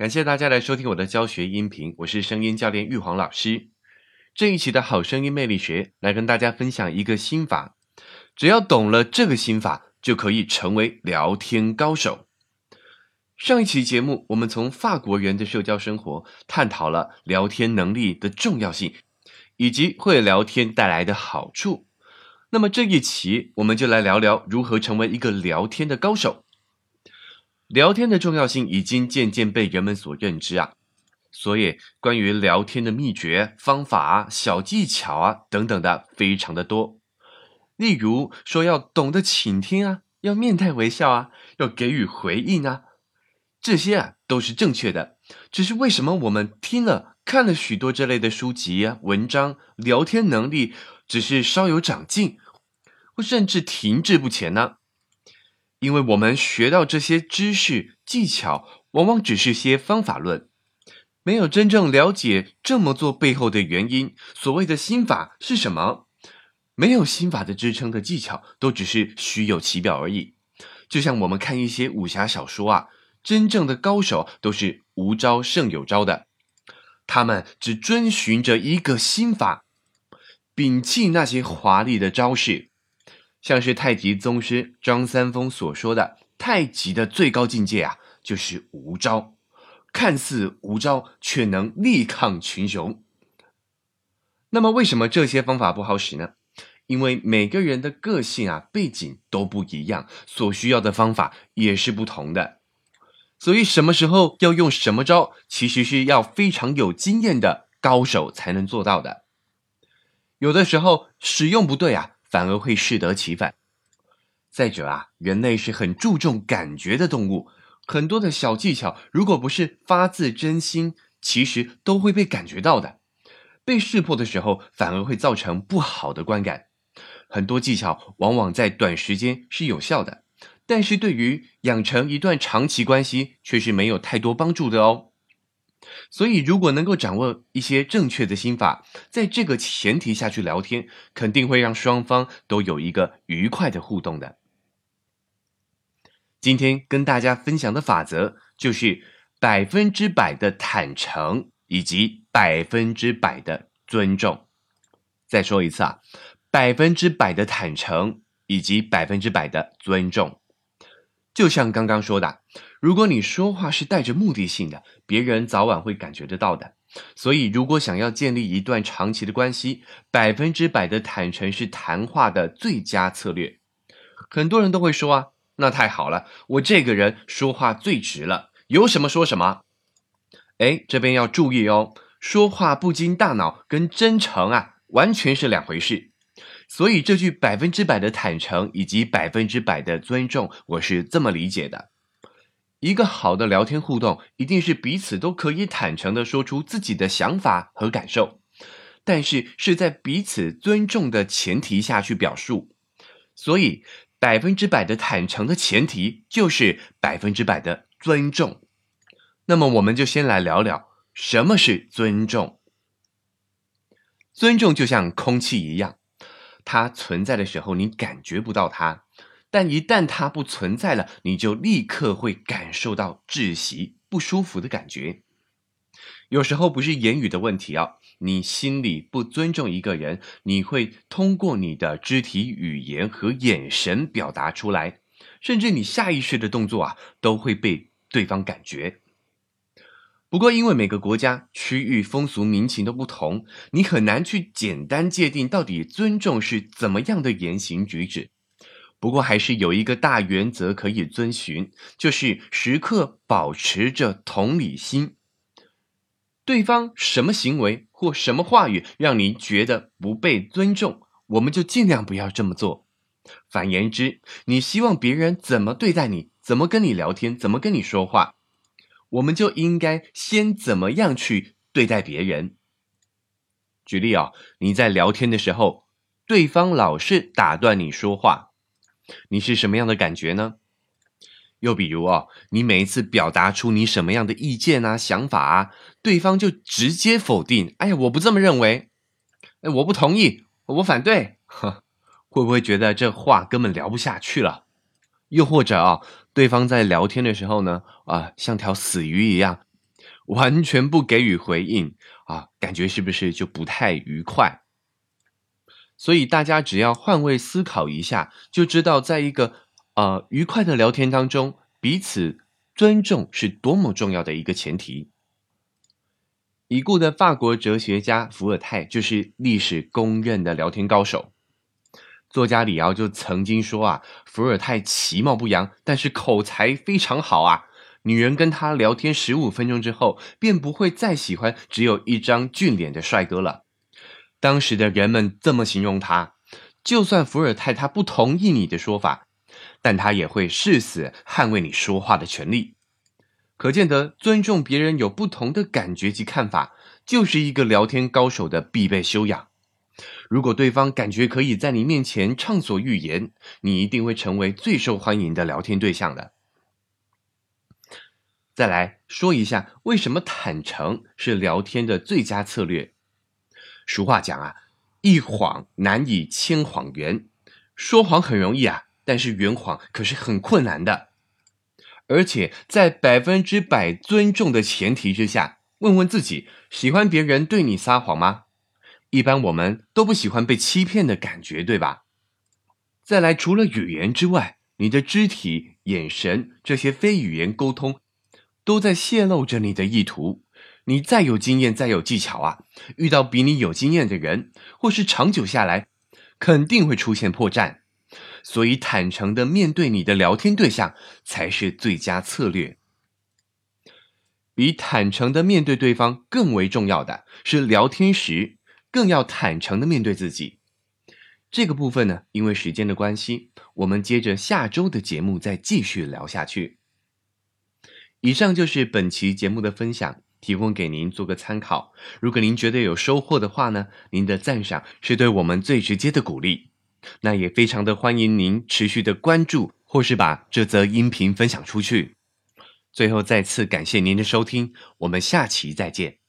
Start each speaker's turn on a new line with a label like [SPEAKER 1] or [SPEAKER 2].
[SPEAKER 1] 感谢大家来收听我的教学音频，我是声音教练玉皇老师。这一期的好声音魅力学来跟大家分享一个心法，只要懂了这个心法，就可以成为聊天高手。上一期节目，我们从法国人的社交生活探讨了聊天能力的重要性，以及会聊天带来的好处。那么这一期，我们就来聊聊如何成为一个聊天的高手。聊天的重要性已经渐渐被人们所认知啊，所以关于聊天的秘诀、方法、小技巧啊等等的非常的多。例如说要懂得倾听啊，要面带微笑啊，要给予回应啊，这些啊都是正确的。只是为什么我们听了看了许多这类的书籍啊、文章，聊天能力只是稍有长进，或甚至停滞不前呢？因为我们学到这些知识技巧，往往只是些方法论，没有真正了解这么做背后的原因。所谓的心法是什么？没有心法的支撑的技巧，都只是虚有其表而已。就像我们看一些武侠小说啊，真正的高手都是无招胜有招的，他们只遵循着一个心法，摒弃那些华丽的招式。像是太极宗师张三丰所说的，太极的最高境界啊，就是无招，看似无招，却能力抗群雄。那么，为什么这些方法不好使呢？因为每个人的个性啊、背景都不一样，所需要的方法也是不同的。所以，什么时候要用什么招，其实是要非常有经验的高手才能做到的。有的时候使用不对啊。反而会适得其反。再者啊，人类是很注重感觉的动物，很多的小技巧，如果不是发自真心，其实都会被感觉到的。被识破的时候，反而会造成不好的观感。很多技巧往往在短时间是有效的，但是对于养成一段长期关系，却是没有太多帮助的哦。所以，如果能够掌握一些正确的心法，在这个前提下去聊天，肯定会让双方都有一个愉快的互动的。今天跟大家分享的法则就是百分之百的坦诚以及百分之百的尊重。再说一次啊，百分之百的坦诚以及百分之百的尊重。就像刚刚说的。如果你说话是带着目的性的，别人早晚会感觉得到的。所以，如果想要建立一段长期的关系，百分之百的坦诚是谈话的最佳策略。很多人都会说啊，那太好了，我这个人说话最直了，有什么说什么。哎，这边要注意哦，说话不经大脑跟真诚啊，完全是两回事。所以，这句百分之百的坦诚以及百分之百的尊重，我是这么理解的。一个好的聊天互动，一定是彼此都可以坦诚的说出自己的想法和感受，但是是在彼此尊重的前提下去表述。所以，百分之百的坦诚的前提就是百分之百的尊重。那么，我们就先来聊聊什么是尊重。尊重就像空气一样，它存在的时候，你感觉不到它。但一旦它不存在了，你就立刻会感受到窒息、不舒服的感觉。有时候不是言语的问题啊，你心里不尊重一个人，你会通过你的肢体语言和眼神表达出来，甚至你下意识的动作啊，都会被对方感觉。不过，因为每个国家、区域风俗民情都不同，你很难去简单界定到底尊重是怎么样的言行举止。不过还是有一个大原则可以遵循，就是时刻保持着同理心。对方什么行为或什么话语让你觉得不被尊重，我们就尽量不要这么做。反言之，你希望别人怎么对待你，怎么跟你聊天，怎么跟你说话，我们就应该先怎么样去对待别人。举例啊，你在聊天的时候，对方老是打断你说话。你是什么样的感觉呢？又比如哦，你每一次表达出你什么样的意见啊、想法啊，对方就直接否定。哎呀，我不这么认为，哎，我不同意，我反对。呵，会不会觉得这话根本聊不下去了？又或者啊，对方在聊天的时候呢，啊，像条死鱼一样，完全不给予回应啊，感觉是不是就不太愉快？所以大家只要换位思考一下，就知道在一个呃愉快的聊天当中，彼此尊重是多么重要的一个前提。已故的法国哲学家伏尔泰就是历史公认的聊天高手。作家李敖就曾经说啊，伏尔泰其貌不扬，但是口才非常好啊。女人跟他聊天十五分钟之后，便不会再喜欢只有一张俊脸的帅哥了。当时的人们这么形容他，就算伏尔泰他不同意你的说法，但他也会誓死捍卫你说话的权利。可见得尊重别人有不同的感觉及看法，就是一个聊天高手的必备修养。如果对方感觉可以在你面前畅所欲言，你一定会成为最受欢迎的聊天对象的。再来说一下，为什么坦诚是聊天的最佳策略？俗话讲啊，一谎难以千谎圆。说谎很容易啊，但是圆谎可是很困难的。而且在百分之百尊重的前提之下，问问自己，喜欢别人对你撒谎吗？一般我们都不喜欢被欺骗的感觉，对吧？再来，除了语言之外，你的肢体、眼神这些非语言沟通。都在泄露着你的意图。你再有经验、再有技巧啊，遇到比你有经验的人，或是长久下来，肯定会出现破绽。所以，坦诚的面对你的聊天对象才是最佳策略。比坦诚的面对对方更为重要的是，聊天时更要坦诚的面对自己。这个部分呢，因为时间的关系，我们接着下周的节目再继续聊下去。以上就是本期节目的分享，提供给您做个参考。如果您觉得有收获的话呢，您的赞赏是对我们最直接的鼓励。那也非常的欢迎您持续的关注，或是把这则音频分享出去。最后再次感谢您的收听，我们下期再见。